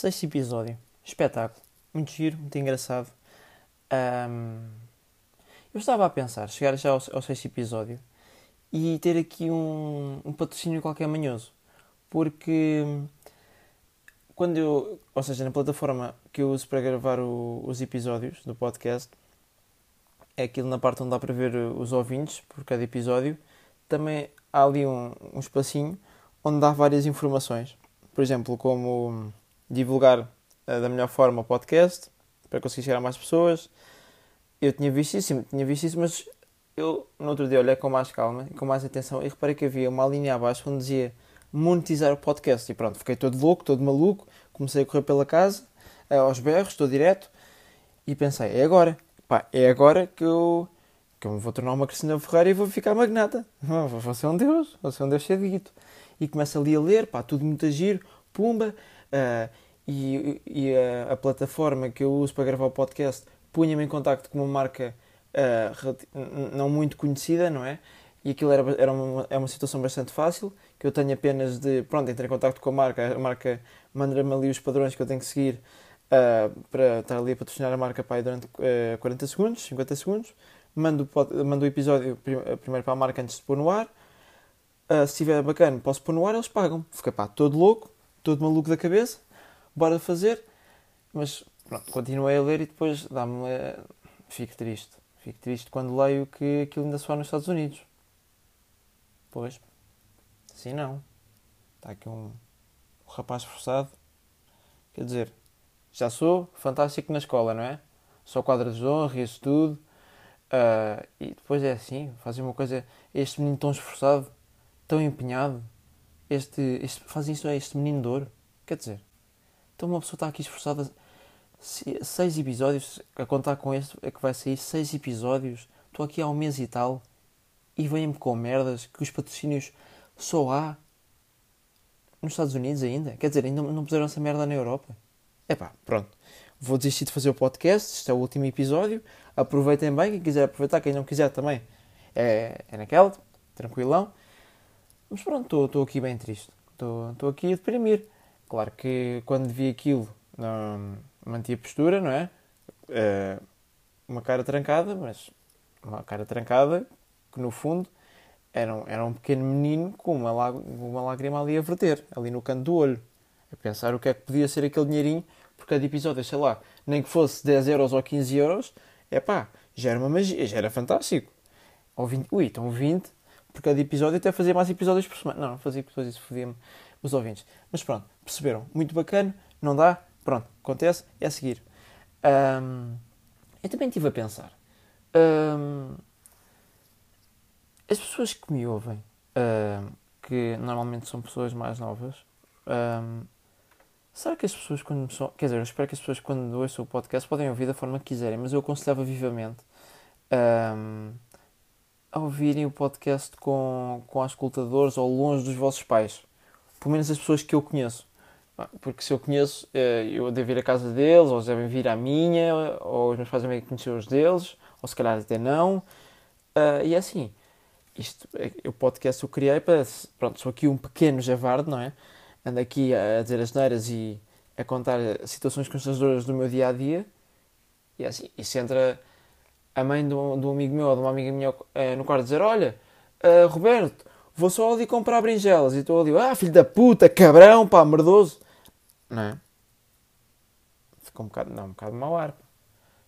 Sexto episódio. Espetáculo. Muito giro, muito engraçado. Um, eu estava a pensar, chegar já ao, ao sexto episódio e ter aqui um, um patrocínio qualquer manhoso. Porque quando eu, ou seja, na plataforma que eu uso para gravar o, os episódios do podcast, é aquilo na parte onde dá para ver os ouvintes por cada episódio, também há ali um, um espacinho onde dá várias informações. Por exemplo, como divulgar uh, da melhor forma o podcast para conseguir chegar a mais pessoas. Eu tinha visto isso, tinha visto isso, mas eu no outro dia olhei com mais calma e com mais atenção e reparei que havia uma linha abaixo onde dizia monetizar o podcast. E pronto, fiquei todo louco, todo maluco, comecei a correr pela casa, uh, aos berros, estou direto, e pensei, é agora. Pá, é agora que eu, que eu me vou tornar uma Cristina Ferreira e vou ficar magnata. Vou ser um Deus, vou ser um Deus dito E começo ali a ler, pá, tudo muito a giro, pumba, Uh, e, e a, a, plataforma que eu uso para gravar o podcast punha-me em contacto com uma marca uh, não muito conhecida, não é? E aquilo era, era uma, é uma situação bastante fácil, que eu tenho apenas de, pronto, entrar em contacto com a marca, a marca manda-me ali os padrões que eu tenho que seguir uh, para estar ali a patrocinar a marca para durante uh, 40 segundos, 50 segundos, mando, mando o episódio primeiro para a marca antes de pôr no ar, se estiver bacana posso pôr no ar, eles pagam. Fica pá, todo louco, todo maluco da cabeça, bora fazer. Mas pronto, continuei a ler e depois dá-me. Fico triste. Fico triste quando leio que aquilo ainda só nos Estados Unidos. Pois, assim não. Está aqui um, um rapaz forçado. Quer dizer, já sou fantástico na escola, não é? Só quadra de honra, isso tudo. Uh, e depois é assim, fazem uma coisa. Este menino tão esforçado, tão empenhado, este, este, fazem isso a este menino de ouro. Quer dizer, então uma pessoa está aqui esforçada. Seis episódios, a contar com este, é que vai sair seis episódios. Estou aqui há um mês e tal. E vêm-me com merdas que os patrocínios só há nos Estados Unidos ainda. Quer dizer, ainda não puseram essa merda na Europa. É pá, pronto. Vou desistir de fazer o podcast. Este é o último episódio. Aproveitem bem. Quem quiser aproveitar, quem não quiser também. É, é naquela, tranquilão. Mas pronto, estou aqui bem triste. Estou aqui a deprimir. Claro que quando vi aquilo, não, mantinha postura, não é? Uh, uma cara trancada, mas uma cara trancada que no fundo era um, era um pequeno menino com uma, uma lágrima ali a verter, ali no canto do olho, a pensar o que é que podia ser aquele dinheirinho por cada episódio, sei lá, nem que fosse 10 euros ou 15 euros, é pá, já era uma magia, já era fantástico. Ou 20, ui, então 20 por cada episódio, até fazer mais episódios por semana. Não, fazia episódios, isso fodia-me os ouvintes. Mas pronto, perceberam? Muito bacana, não dá? Pronto, acontece, é a seguir. Um, eu também estive a pensar. Um, as pessoas que me ouvem, um, que normalmente são pessoas mais novas, será que as pessoas quando são, quer dizer, eu espero que as pessoas quando ouçam o podcast podem ouvir da forma que quiserem, mas eu aconselhava vivamente a ouvirem o podcast com, com escutadores ou longe dos vossos pais. Pelo menos as pessoas que eu conheço. Porque se eu conheço, eh, eu devo ir à casa deles, ou eles devem vir à minha, ou os meus pais devem conhecer os deles, ou se calhar até não. Uh, e é assim, isto, é, o podcast eu criei para. Pronto, sou aqui um pequeno javarde, não é? Ando aqui a dizer as neiras e a contar situações constrangedoras do meu dia a dia. E é assim, se entra a mãe de um, de um amigo meu ou de uma amiga minha uh, no quarto dizer: Olha, uh, Roberto, vou só ali comprar brinjelas. E estou ali, ah, filho da puta, cabrão, pá, merdoso. Não é? Ficou um bocado, não, um bocado mau ar.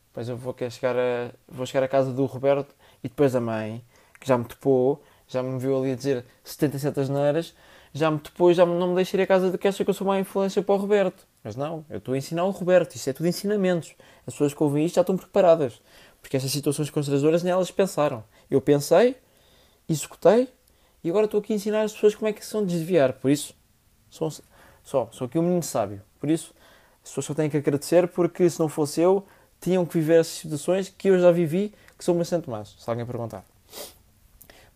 Depois eu vou, chegar a, vou chegar à casa do Roberto e depois a mãe, que já me topou, já me viu ali a dizer 77 asneiras, já me topou já não me deixa ir à casa de que acha que eu sou má influência para o Roberto. Mas não, eu estou a ensinar o Roberto, isto é tudo ensinamentos. As pessoas que ouvem isto já estão preparadas. Porque estas situações constrangedoras nelas pensaram. Eu pensei, executei e agora estou aqui a ensinar as pessoas como é que são desviar. Por isso, sou, só, sou aqui um menino sábio. Por isso, as pessoas só têm que agradecer porque se não fosse eu, tinham que viver essas situações que eu já vivi, que são bastante más, se alguém perguntar.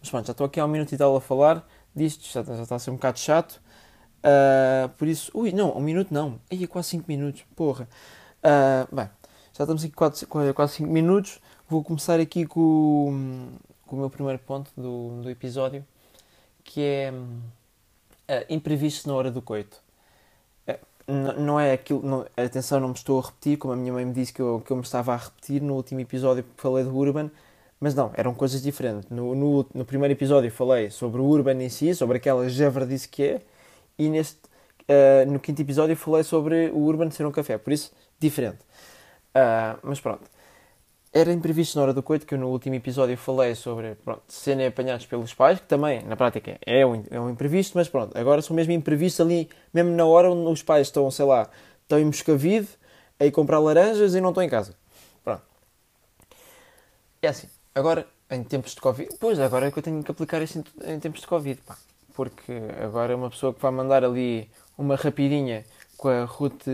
Mas pronto, já estou aqui há um minuto e tal a falar disto, já, já está a ser um bocado chato. Uh, por isso, ui, não, um minuto não, aí é quase 5 minutos, porra. Uh, bem, já estamos aqui quase, quase 5 minutos. Vou começar aqui com, com o meu primeiro ponto do, do episódio, que é uh, imprevisto na hora do coito. Uh, não é aquilo. Não, atenção, não me estou a repetir, como a minha mãe me disse que eu, que eu me estava a repetir no último episódio que falei do Urban, mas não, eram coisas diferentes. No, no, no primeiro episódio falei sobre o Urban em si, sobre aquela javardice que é, e neste, uh, no quinto episódio falei sobre o Urban ser um café, por isso, diferente. Uh, mas pronto. Era imprevisto na hora do coito, que eu no último episódio falei sobre pronto, serem apanhados pelos pais, que também, na prática, é um, é um imprevisto, mas pronto, agora são mesmo imprevistos ali, mesmo na hora onde os pais estão, sei lá, estão em Moscavide, a ir comprar laranjas e não estão em casa. Pronto. É assim, agora, em tempos de Covid, pois, agora é que eu tenho que aplicar isso em, em tempos de Covid, pá. Porque agora uma pessoa que vai mandar ali uma rapidinha com a Ruth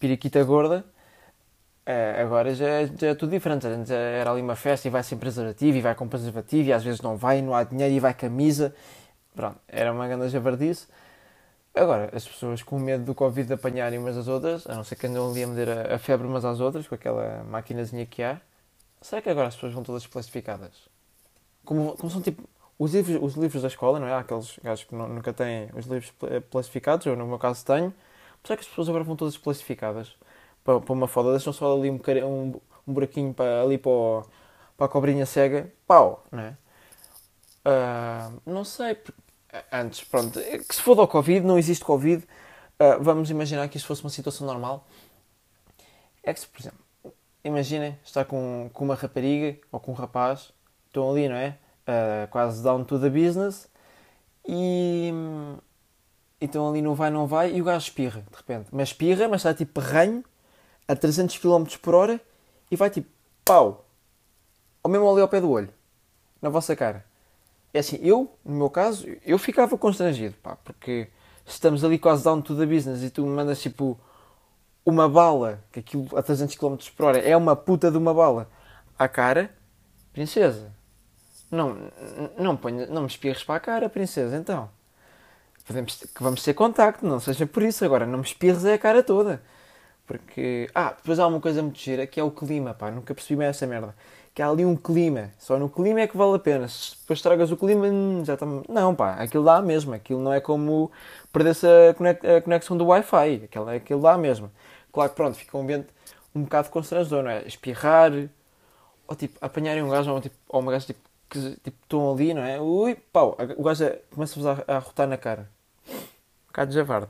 Piriquita Gorda, é, agora já, é, já é tudo diferente. Antes era ali uma festa e vai sem preservativo e vai com preservativo e às vezes não vai, não há dinheiro e vai camisa. Pronto, era uma grande javardice. Agora, as pessoas com medo do Covid de apanharem umas às outras, a não ser que andam ali a medir a, a febre umas às outras, com aquela maquinazinha que há, será que agora as pessoas vão todas plastificadas? Como, como são tipo os livros, os livros da escola, não é? Aqueles gajos que não, nunca têm os livros plastificados, eu no meu caso tenho, será que as pessoas agora vão todas plastificadas? Para, para uma foda, deixam só ali um, um, um buraquinho para, ali para, o, para a cobrinha cega, pau, não é? Uh, não sei, antes, pronto, é que se for do Covid, não existe Covid, uh, vamos imaginar que isto fosse uma situação normal. É que se, por exemplo, imaginem estar com, com uma rapariga ou com um rapaz, estão ali, não é? Uh, quase down to the business e, estão ali no vai, não vai e o gajo espirra de repente, mas espirra, mas está tipo ranho a 300 km por hora e vai tipo, pau, ou mesmo ali ao pé do olho, na vossa cara. É assim, eu, no meu caso, eu ficava constrangido, pá, porque estamos ali quase down to the business e tu me mandas tipo uma bala, que aquilo a 300 km por hora é uma puta de uma bala, à cara, princesa. Não, não, ponha, não me espirres para a cara, princesa, então. Podemos, que vamos ter contacto, não seja por isso. Agora, não me espirres é a cara toda. Porque. Ah, depois há uma coisa muito gira que é o clima, pá. Nunca percebi bem essa merda. Que há ali um clima. Só no clima é que vale a pena. Se depois tragas o clima, hum, já está. Não, pá. Aquilo dá mesmo. Aquilo não é como perder-se a, conexão do Wi-Fi. Aquilo, aquilo dá mesmo. Claro que pronto, fica um ambiente um bocado constrangedor, não é? Espirrar. Ou tipo, apanharem um gajo ou, tipo, ou uma gaja tipo, que tipo, estão ali, não é? Ui, pau. O gajo começa-vos a, a rotar na cara. Um bocado de javarde.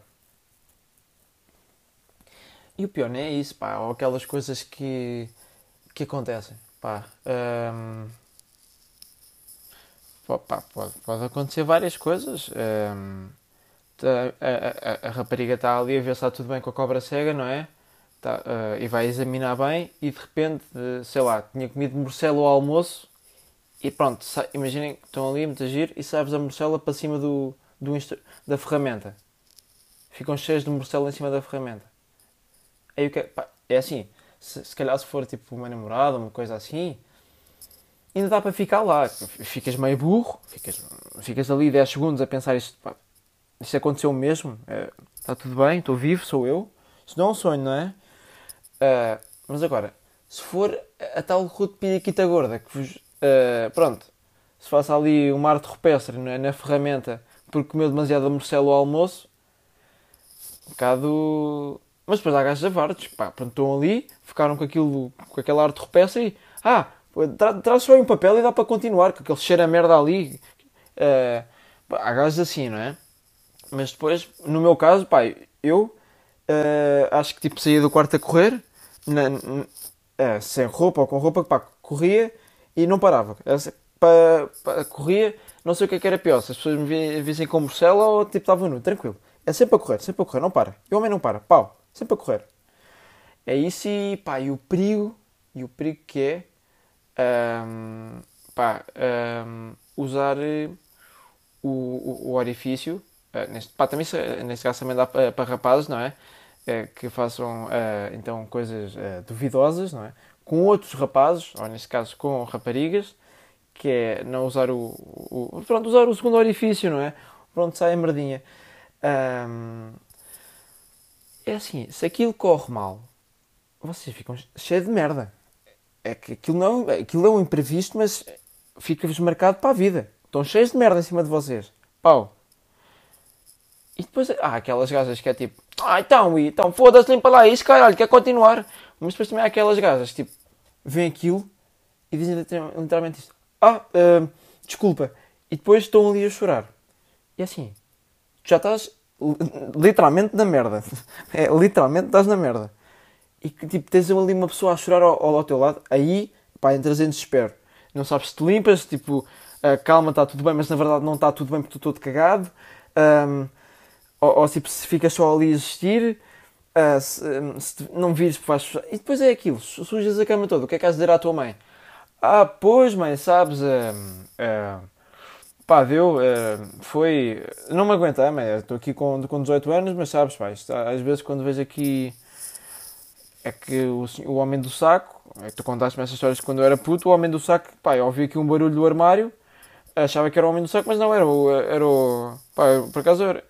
E o pior não é isso, pá, ou aquelas coisas que, que acontecem, pá. Um, pá pode, pode acontecer várias coisas. Um, a, a, a, rapariga está ali a ver se está tudo bem com a cobra cega, não é? Tá, uh, e vai examinar bem e de repente, sei lá, tinha comido morcelo ao almoço e pronto, imaginem que estão ali a muito e sabes a morcela para cima do, do da ferramenta. Ficam cheios de morcelo em cima da ferramenta. Aí o que pá, é assim, se, se calhar se for tipo uma namorada, uma coisa assim, ainda dá para ficar lá. Ficas meio burro, ficas, ficas ali 10 segundos a pensar isto, pá, isto aconteceu mesmo, é, está tudo bem, estou vivo, sou eu. Isto não é um sonho, não é? Uh, mas agora, se for a tal Ruth Piriquita Gorda, que vos, uh, pronto, se faça ali um arte rupestre é? na ferramenta porque comeu demasiado morcelo ao almoço, um bocado mas depois há gajos avardos, pá, pronto, estão ali, ficaram com aquilo, com aquela arte rupestre e, ah, tra traz só aí um papel e dá para continuar, com aquele cheiro a merda ali. Uh, há gajos assim, não é? Mas depois, no meu caso, pá, eu uh, acho que tipo saía do quarto a correr, na, na, uh, sem roupa ou com roupa, pá, corria e não parava. Pá, pá, corria, não sei o que, é que era pior, se as pessoas me vissem com morcela ou tipo estava nu, tranquilo. É sempre a correr, sempre a correr, não para. E o homem não para, pau. Sempre a correr. É isso e, pá, e o perigo, e o perigo que é, um, pá, um, usar o, o, o orifício, uh, neste, pá, também, neste caso também dá para, para rapazes, não é? que façam, uh, então, coisas uh, duvidosas, não é? Com outros rapazes, ou neste caso com raparigas, que é não usar o, o, pronto, usar o segundo orifício, não é? Pronto, sai a merdinha. Um, é assim, se aquilo corre mal, vocês ficam cheios de merda. É que aquilo, não, aquilo é um imprevisto, mas fica-vos marcado para a vida. Estão cheios de merda em cima de vocês. Pau. E depois há aquelas gajas que é tipo, ah, então, então, foda-se, limpa lá isso, caralho, quer continuar. Mas depois também há aquelas gajas, tipo, veem aquilo e dizem literalmente isto. Ah, uh, desculpa. E depois estão ali a chorar. E assim, tu já estás literalmente na merda. É, literalmente estás na merda. E que tipo, tens ali uma pessoa a chorar ao, ao teu lado, aí, pá, entras em desespero. Não sabes se te limpas, tipo, calma, está tudo bem, mas na verdade não está tudo bem porque estou todo cagado. Um, ou, ou tipo, se ficas só ali a existir, uh, se, um, se não vires, vais. E depois é aquilo, sujas a cama toda. O que é que has de dizer à tua mãe? Ah, pois, mãe, sabes. Uh, uh, pá, deu. foi. Não me aguentei. Estou aqui com, com 18 anos, mas sabes, pá, isto, às vezes quando vejo aqui. É que o, o homem do saco. É que tu contaste-me essas histórias quando eu era puto. O homem do saco, pá, eu ouvi aqui um barulho do armário. Achava que era o homem do saco, mas não era. Era o. Pá, por acaso era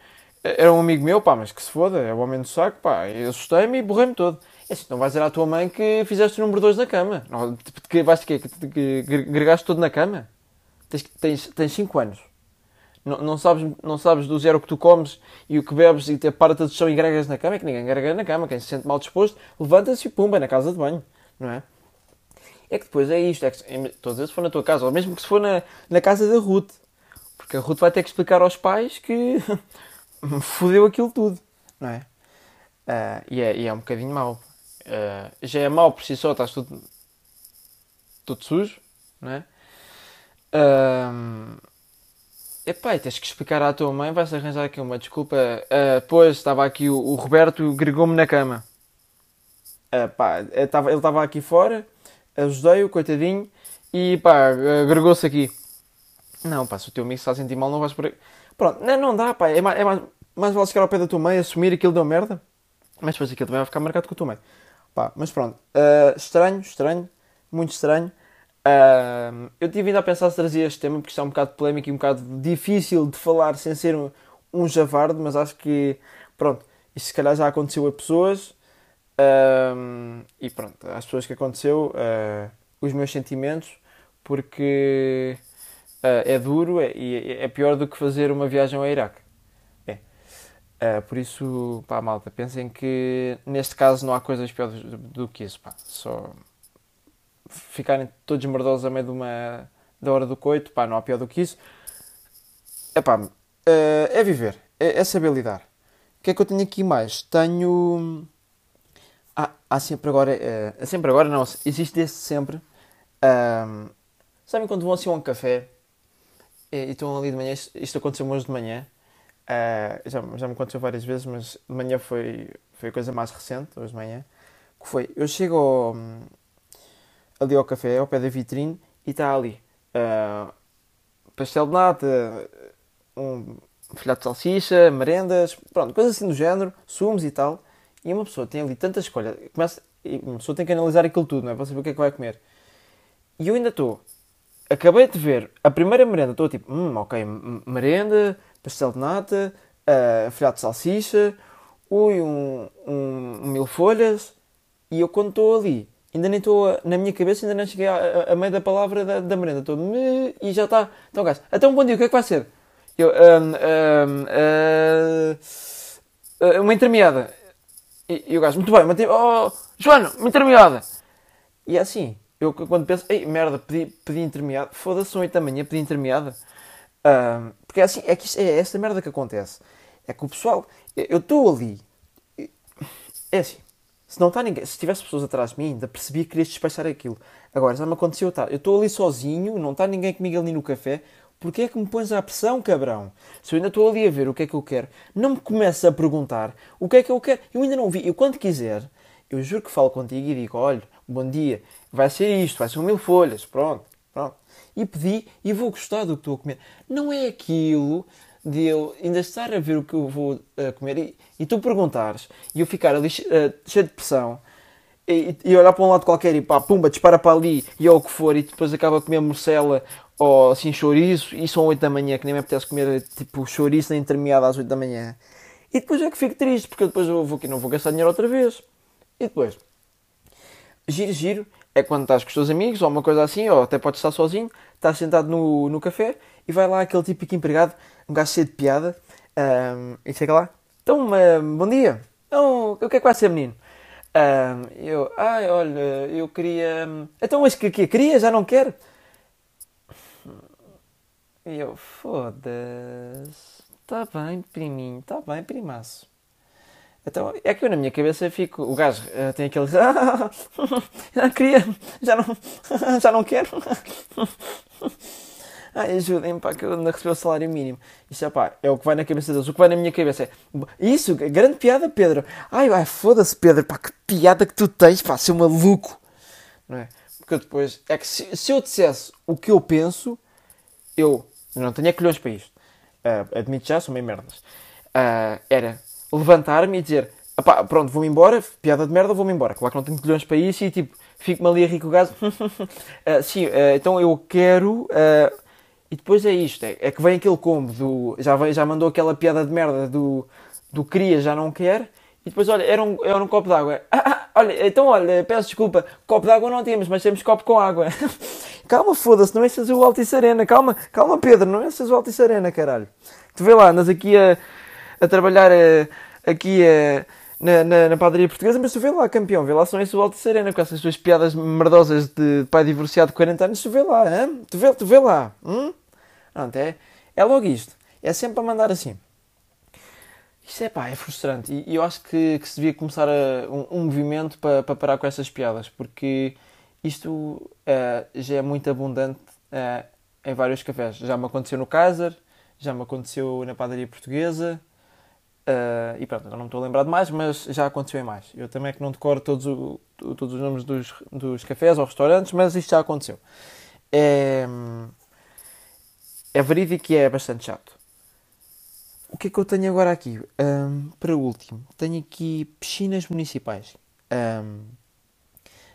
era um amigo meu, pá, mas que se foda, é o homem do saco, pá, assustei-me e borrei-me todo. É assim, não vais dizer à tua mãe que fizeste o número 2 na cama. Não, tipo, que, que, que, que, que gregaste todo na cama. Tens 5 tens, tens cinco anos. Não, não, sabes, não sabes do zero que tu comes e o que bebes e te para-te de chão e gregas na cama. É que ninguém grega na cama. Quem se sente mal disposto, levanta-se e pumba na casa de banho, não é? É que depois é isto. É que, estou a dizer, se for na tua casa, ou mesmo que se for na, na casa da Ruth. Porque a Ruth vai ter que explicar aos pais que fodeu aquilo tudo, não é? Uh, e, é e é um bocadinho mau. Uh, já é mau por si só, estás tudo, tudo sujo, não é? Uh, epá, tens que explicar à tua mãe, vais arranjar aqui uma desculpa. Uh, pois, estava aqui o, o Roberto gregou-me na cama. Uh, pá, ele estava aqui fora, ajudei-o, coitadinho, e pá, agregou-se aqui. Não, pá, se o teu amigo está a sentir mal, não vais por aí. Pronto, não, não dá, pá. É mais, é mais, mais vale chegar ao pé da tua mãe, assumir aquilo deu merda. Mas depois aquilo também vai ficar marcado com a tua mãe. Pá, mas pronto. Uh, estranho, estranho. Muito estranho. Uh, eu tive ainda a pensar se trazia este tema, porque isto é um bocado polémico e um bocado difícil de falar sem ser um, um javarde, mas acho que, pronto, isto se calhar já aconteceu a pessoas. Uh, e pronto, às pessoas que aconteceu, os meus sentimentos, porque uh, é duro é, e é, é, pior do que fazer uma viagem ao Iraque. É. Uh, por isso, pá, malta, pensem que neste caso não há coisas piores do, do que isso, pá. Só ficarem todos merdosos a meio de uma, da hora do coito, pá, não há pior do que isso. É pá, uh, é viver, é, é saber lidar. O que é que eu tenho aqui mais? Tenho. Ah, há sempre agora. Uh, sempre agora não, existe desde sempre. Sabem quando vão assim a um café e, estão ali de manhã, isto, isto aconteceu hoje de manhã, uh, já, já me aconteceu várias vezes, mas de manhã foi, foi a coisa mais recente, hoje de manhã, que foi, eu chego ao, ali ao café, ao pé da vitrine, e está ali uh, pastel de nata, um filhote de salsicha, merendas, pronto, coisas assim do género, sumos e tal, e uma pessoa tem ali tanta escolha, começa, uma pessoa tem que analisar aquilo tudo, não é? Para saber o que é que vai comer. E eu ainda estou acabei de ver a primeira merenda, estou tipo, hum, ok, merenda, pastel de nata, uh, filhote de salsicha, ui, um, um, um, mil folhas, e eu quando estou ali, ainda nem estou, na minha cabeça, ainda nem cheguei a, a, a meio da palavra da, da merenda, estou, e já está, então gajo, até um bom dia, o que é que vai ser? Eu, um, um, uh, uma intermeada. E, o gajo, muito bem, oh, Joana, uma intermeada. E é assim, eu quando penso, ei, merda, pedi, pedi intermeado, foda-se, 8 da manhã, pedi intermeada. Uh, porque é assim, é que isto, é esta merda que acontece. É que o pessoal, eu estou ali, é assim, se não está ninguém, se tivesse pessoas atrás de mim, ainda percebia que querias despachar aquilo. Agora, já me aconteceu, tá, eu estou ali sozinho, não está ninguém comigo ali no café, porque é que me pões à pressão, cabrão? Se eu ainda estou ali a ver o que é que eu quero, não me começa a perguntar o que é que eu quero. Eu ainda não vi. Eu, quando quiser, eu juro que falo contigo e digo: olha, bom dia, vai ser isto, vai ser um mil folhas, pronto, pronto. E pedi e vou gostar do que estou a comer. Não é aquilo de eu ainda estar a ver o que eu vou uh, comer. E, e tu perguntares e eu ficar ali uh, cheio de pressão e, e, olhar para um lado qualquer e pá, pumba, dispara para ali e é o que for e depois acaba a comer morcela ou assim chouriço e são 8 da manhã que nem me apetece comer tipo chouriço na intermeada às 8 da manhã. E depois é que fico triste porque depois eu vou aqui não vou gastar dinheiro outra vez. E depois giro, giro é quando estás com os teus amigos ou uma coisa assim, ou até podes estar sozinho, estás sentado no, no café e vai lá aquele típico empregado, um gajo cheio de piada, um, e chega lá, então, bom dia, Então, o que é que vai ser, menino? Um, eu, ai, olha, eu queria. Então, mas que, que queria? Já não quer? E eu, foda-se. Tá bem, priminho, tá bem, primaço. Então, é que eu na minha cabeça fico. O gajo uh, tem aquele. Ah, já queria, já não, já não quero. Ai, ajudem-me, pá, que eu ainda recebi o salário mínimo. Isso é pá, é o que vai na cabeça deles. O que vai na minha cabeça é. Isso, grande piada, Pedro. Ai, ai foda-se, Pedro, pá, que piada que tu tens, pá, seu maluco. Não é? Porque depois. É que se, se eu dissesse o que eu penso, eu não tenho colhões para isto. Uh, admito já, são meio merdas. Uh, era levantar-me e dizer. pronto, vou-me embora, piada de merda, vou-me embora. Claro que não tenho colhões para isso e tipo, fico-me ali a rir com o gajo. uh, sim, então eu quero e depois é isto, é, é, que vem aquele combo do. Já, vem, já mandou aquela piada de merda do, do queria, já não quer. E depois, olha, era um, era um copo d'água. Ah, ah, olha, então, olha, peço desculpa, copo d'água não temos, mas temos copo com água. calma, foda-se, não é o Altice Arena. Calma, calma, Pedro, não é o Altice Arena, caralho. Tu vê lá, andas aqui a, a trabalhar a, eh, aqui a, eh, na, na, na, padaria portuguesa, mas tu vê lá, campeão, vê lá se não é o Altice com essas suas piadas merdosas de, de pai divorciado de 40 anos, tu vê lá, hein? Tu, vê, tu vê lá, hum? Pronto, é, é logo isto. É sempre a mandar assim. Isto é pá, é frustrante. E, e eu acho que, que, se devia começar a, um, um, movimento para, para parar com essas piadas, porque isto uh, já é muito abundante uh, em vários cafés. Já me aconteceu no Kaiser, já me aconteceu na padaria portuguesa. Uh, e pronto, não me estou a lembrar de mais, mas já aconteceu em mais. Eu também é que não decoro todos, o, todos os nomes dos, dos cafés ou restaurantes, mas isto já aconteceu. É, é verídico e é bastante chato. O que é que eu tenho agora aqui? Um, para último, tenho aqui piscinas municipais. Um,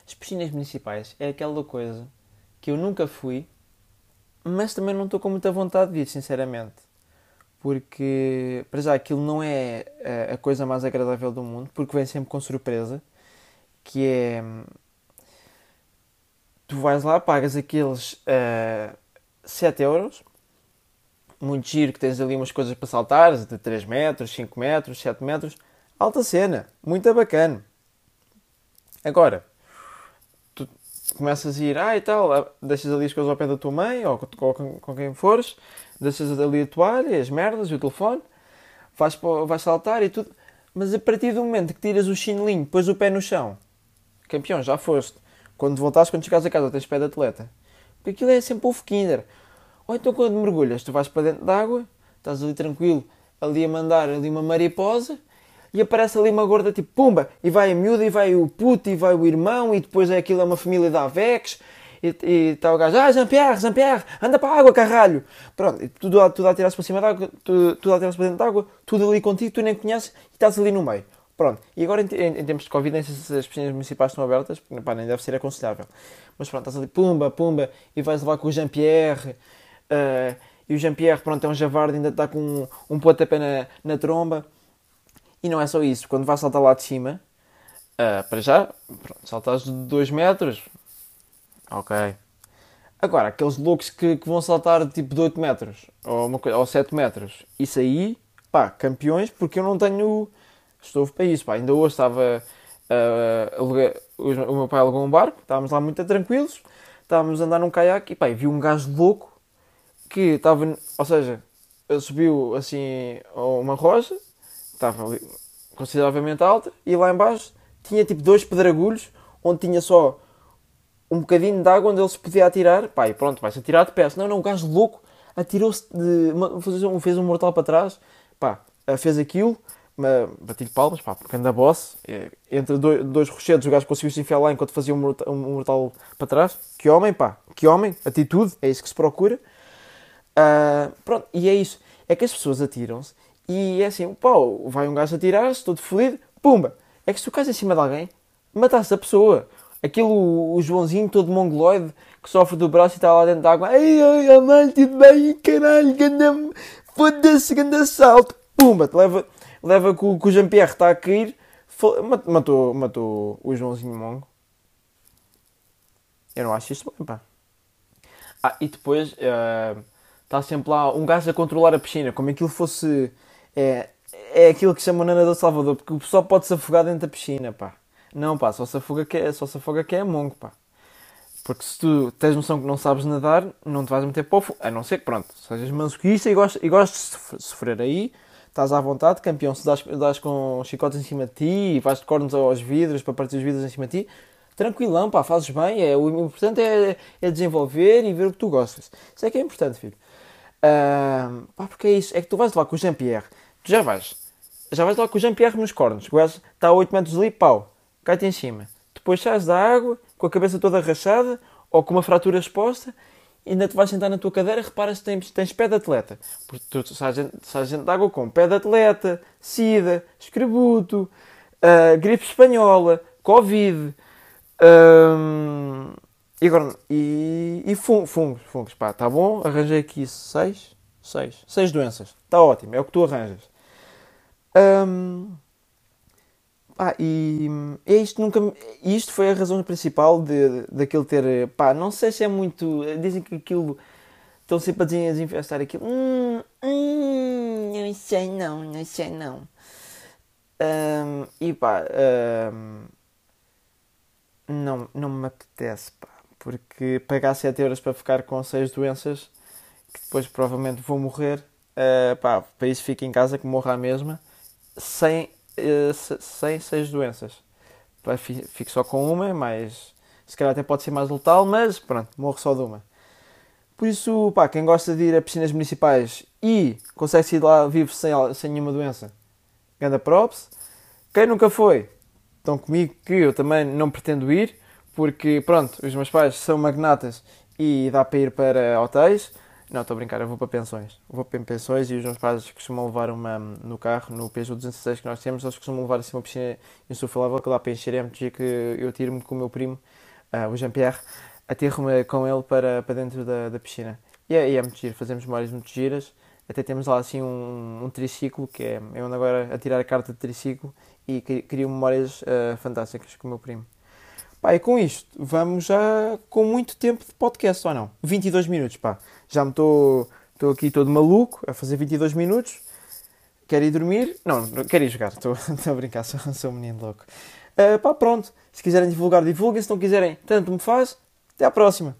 as piscinas municipais é aquela coisa que eu nunca fui, mas também não estou com muita vontade de ir, sinceramente. Porque, para já, aquilo não é a coisa mais agradável do mundo, porque vem sempre com surpresa, que é... Tu vais lá, pagas aqueles uh, 7 euros, muito giro, que tens ali umas coisas para saltar, de 3 metros, 5 metros, 7 metros. Alta cena, muito bacana. Agora, tu começas a ir, ah e tal, deixas ali as coisas ao pé da tua mãe, ou com, com quem fores, deixas ali a toalha, as merdas, o telefone, vais, vais saltar e tudo. Mas a partir do momento que tiras o chinelinho, pões o pé no chão, campeão, já foste. Quando voltares, quando chegares a casa, tens pé de atleta. Porque aquilo é sempre o Kinder. Ou então quando mergulhas, tu vais para dentro d'água, estás ali tranquilo, ali a mandar ali uma mariposa, e aparece ali uma gorda tipo pumba, e vai a miúda, e vai o puto, e vai o irmão, e depois é aquilo é uma família de Avex, e está o gajo, ah, Jean-Pierre, Jean-Pierre, anda para a água, caralho. Pronto, e tudo, tudo a tirar-se para cima d'água, tudo, tudo a tirar-se para dentro d'água, tudo ali contigo, tu nem conheces, e estás ali no meio. Pronto, e agora em, em, em tempos de Covid, se as piscinas municipais estão abertas, pá, nem deve ser aconselhável. Mas pronto, estás ali, pumba, pumba, e vais levar com o Jean-Pierre, Uh, e o Jean-Pierre, pronto, é um javarde, ainda está com um, um pontapé na, na tromba. E não é só isso, quando vai saltar lá de cima, uh, para já, pronto, saltas de 2 metros, ok. Agora, aqueles loucos que, que vão saltar tipo de 8 metros ou, uma ou 7 metros, isso aí, pá, campeões, porque eu não tenho estofo para isso, pá. Ainda hoje estava, uh, o meu pai alugou um barco, estávamos lá muito tranquilos, estávamos a andar num caiaque e pá, vi um gajo louco que estava, ou seja, subiu assim uma rocha, estava consideravelmente alta, e lá embaixo tinha tipo dois pedragulhos onde tinha só um bocadinho de água onde ele se podia atirar. Pá, e pronto, vai-se atirar de pé. Não, não, o gajo louco atirou-se de. fez um mortal para trás, pá, fez aquilo, bati-lhe palmas, pá, porque anda boss. Entre dois, dois rochedos, o gajo conseguiu se enfiar lá enquanto fazia um mortal, um mortal para trás. Que homem, pá, que homem, atitude, é isso que se procura. Uh, pronto, e é isso. É que as pessoas atiram-se e é assim, pau, vai um gajo atirar-se, todo feliz, pumba. É que se tu cais em cima de alguém, mataste a pessoa. Aquilo, o Joãozinho todo mongoloide que sofre do braço e está lá dentro da água. Ai, ai, a mal, tudo bem, caralho, ganda, foda-se, ganda salto. Pumba, leva, leva que o, o Jean-Pierre está a cair, matou, matou o Joãozinho Mongo. Eu não acho isto bem, pá. Ah, e depois... Uh, está sempre lá um gajo a controlar a piscina, como aquilo fosse é, é aquilo que chamam nadador Salvador, porque o pessoal pode se afogar dentro da piscina, pá. Não, pá, só se afoga que é, só se afoga que é mongo, pá. Porque se tu tens noção que não sabes nadar, não te vais meter para o fundo. A não ser que, pronto, sejas masoquista e gostes, e de sofrer aí, estás à vontade, campeão, se dás, dás com chicotes em cima de ti vais de cornos aos vidros para partir os vidros em cima de ti, tranquilão, pá, fazes bem. É, o importante é, é desenvolver e ver o que tu gostas. Isso é que é importante, filho. Uh, porque é isso, é que tu vais lá com o Jean-Pierre, tu já vais, já vais lá com o Jean-Pierre nos cornos, o gajo está a 8 metros ali, pau, cai-te em cima. Depois sais da água, com a cabeça toda rachada, ou com uma fratura exposta, ainda te vais sentar na tua cadeira, reparas que tens, tens pé de atleta. Porque tu sais, dentro de água com pé de atleta, sida, escrebuto, uh, gripe espanhola, covid, e e, e fungos, fungos, pá, tá bom, arranjei aqui seis, seis, seis doenças, tá ótimo, é o que tu arranjas. Um, pá, e é isto nunca, isto foi a razão principal de, daquele ter, pá, não sei se é muito, dizem que aquilo, estão sempre a desinvestir aquilo, hum, hum, não sei não, não sei não. E pá, um, não, não me apetece, pá. Porque pagar 7 euros para ficar com 6 doenças, que depois provavelmente vou morrer, uh, pá, para isso fico em casa que morra a mesma, sem, uh, sem 6 doenças. Fico só com uma, mas se calhar até pode ser mais letal, mas pronto, morro só de uma. Por isso, pá, quem gosta de ir a piscinas municipais e consegue ir lá vivo sem, sem nenhuma doença, ganda props. Quem nunca foi, estão comigo que eu também não pretendo ir, porque pronto, os meus pais são magnatas e dá para ir para hotéis. Não, estou a brincar, eu vou para pensões. Vou para pensões e os meus pais costumam levar uma no carro, no Peugeot 206 que nós temos, eles costumam levar assim uma piscina insuflável que dá para encher. Muito que eu tiro-me com o meu primo, uh, o Jean-Pierre, aterro-me com ele para, para dentro da, da piscina. E é, e é muito giro, fazemos memórias muito giras. Até temos lá assim um, um triciclo, que é. Ando agora a tirar a carta de triciclo e crio memórias uh, fantásticas com o meu primo. Pá, e com isto, vamos já com muito tempo de podcast, ou não? 22 minutos, pá. Já me estou aqui todo maluco a fazer 22 minutos. Quero ir dormir? Não, quero ir jogar. Estou a brincar, sou, sou um menino louco. Uh, pá, pronto. Se quiserem divulgar, divulguem. Se não quiserem, tanto me faz. Até à próxima.